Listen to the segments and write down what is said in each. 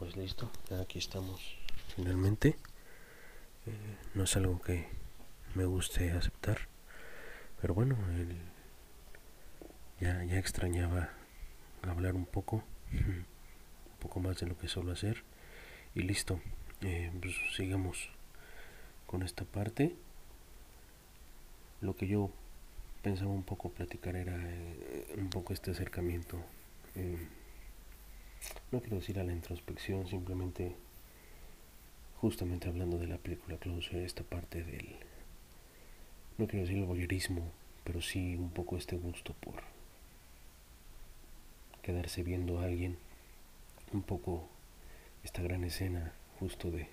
pues listo, aquí estamos finalmente. Eh, no es algo que me guste aceptar, pero bueno, ya, ya extrañaba hablar un poco, un poco más de lo que suelo hacer. Y listo, eh, pues sigamos con esta parte. Lo que yo pensaba un poco platicar era eh, un poco este acercamiento. No quiero decir a la introspección, simplemente justamente hablando de la película Closer, esta parte del, no quiero decir el voyerismo, pero sí un poco este gusto por quedarse viendo a alguien, un poco esta gran escena justo de,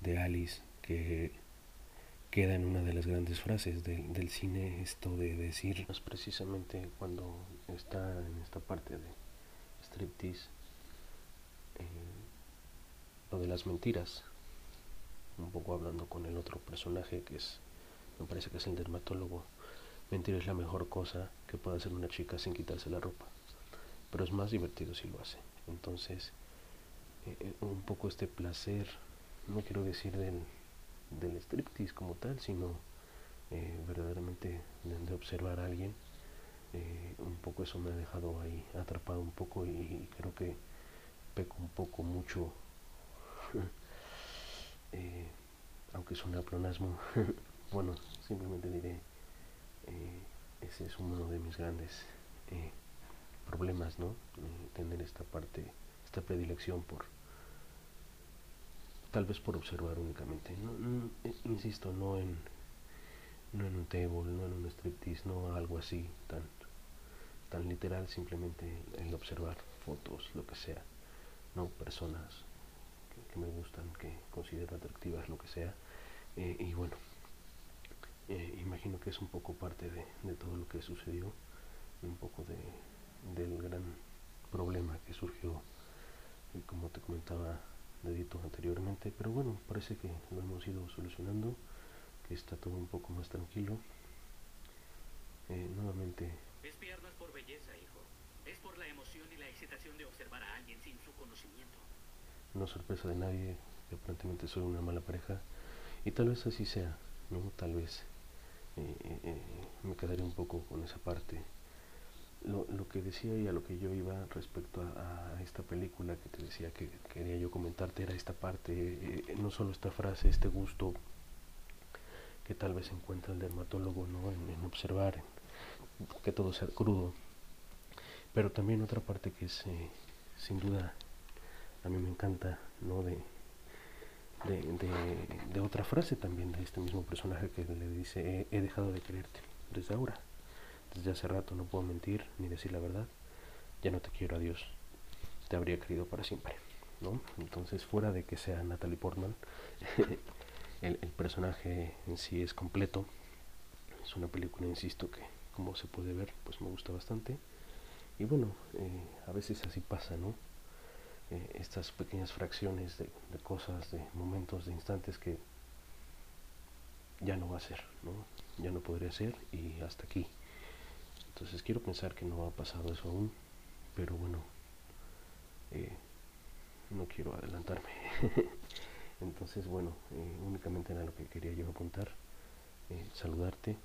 de Alice que queda en una de las grandes frases del cine esto de decir es precisamente cuando está en esta parte de striptease eh, lo de las mentiras un poco hablando con el otro personaje que es me parece que es el dermatólogo mentir es la mejor cosa que puede hacer una chica sin quitarse la ropa pero es más divertido si lo hace entonces eh, eh, un poco este placer no quiero decir del del striptease como tal, sino eh, verdaderamente de, observar a alguien. Eh, un poco eso me ha dejado ahí atrapado un poco y, creo que peco un poco mucho, eh, aunque es un apronasmo, bueno, simplemente diré, ese es uno de mis grandes problemas, ¿no? tener esta parte, esta predilección por tal vez por observar únicamente. Eh, insisto, no en, no en un table, no en un striptease, no algo así tan, tan literal, simplemente el observar fotos, lo que sea, no personas que, me gustan, que considero atractivas, lo que sea. Eh, y bueno, eh, imagino que es un poco parte de, de todo lo que sucedió, un poco de, del gran problema que surgió, como te comentaba dedito anteriormente, pero bueno, parece que lo hemos ido solucionando, que está todo un poco más tranquilo. Eh, nuevamente. Espiar no es por belleza, hijo. Es por la emoción y la excitación de observar a alguien sin su conocimiento. No sorpresa de nadie que aparentemente soy una mala pareja. Y tal vez así sea, ¿no? Tal vez eh, eh, me quedaré un poco con esa parte lo, lo, que decía y a lo que yo iba respecto a, esta película que te decía que quería yo comentarte era esta parte, eh, no solo esta frase, este gusto que tal vez encuentra el dermatólogo ¿no? en, observar que todo sea crudo, pero también otra parte que es eh, sin duda a mí me encanta ¿no? de, de, de, otra frase también de este mismo personaje que le dice he dejado de quererte desde ahora desde hace rato no puedo mentir ni decir la verdad. Ya no te quiero, adiós. Te habría querido para siempre. ¿no? Entonces, fuera de que sea Natalie Portman, el, personaje en sí es completo. Es una película, insisto, que como se puede ver, pues me gusta bastante. Y bueno, eh, a veces así pasa, ¿no? Eh, estas pequeñas fracciones de, cosas, de momentos, de instantes que ya no va a ser, ¿no? Ya no podría ser y hasta aquí. Entonces quiero pensar que no ha pasado eso aún, pero bueno, eh, no quiero adelantarme. Entonces bueno, únicamente era lo que quería yo apuntar, saludarte,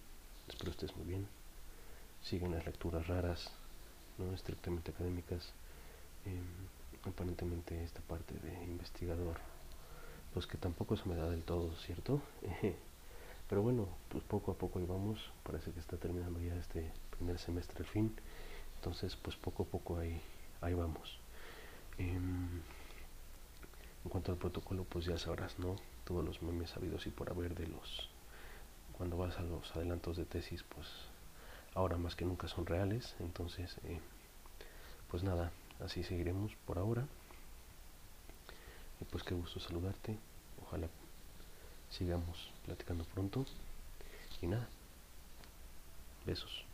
espero estés muy bien, siguen las lecturas raras, no estrictamente académicas, aparentemente esta parte de investigador, pues que tampoco se me da del todo, ¿cierto? Pero bueno, pues poco a poco ahí vamos, parece que está terminando ya este primer semestre al fin, entonces pues poco a poco ahí, ahí vamos. Em, en cuanto al protocolo, pues ya sabrás, ¿no? Todos los memes habidos y por haber de los, cuando vas a los adelantos de tesis, pues ahora más que nunca son reales, entonces, eh, pues nada, así seguiremos por ahora. Y pues qué gusto saludarte, ojalá sigamos platicando pronto. Y nada, besos.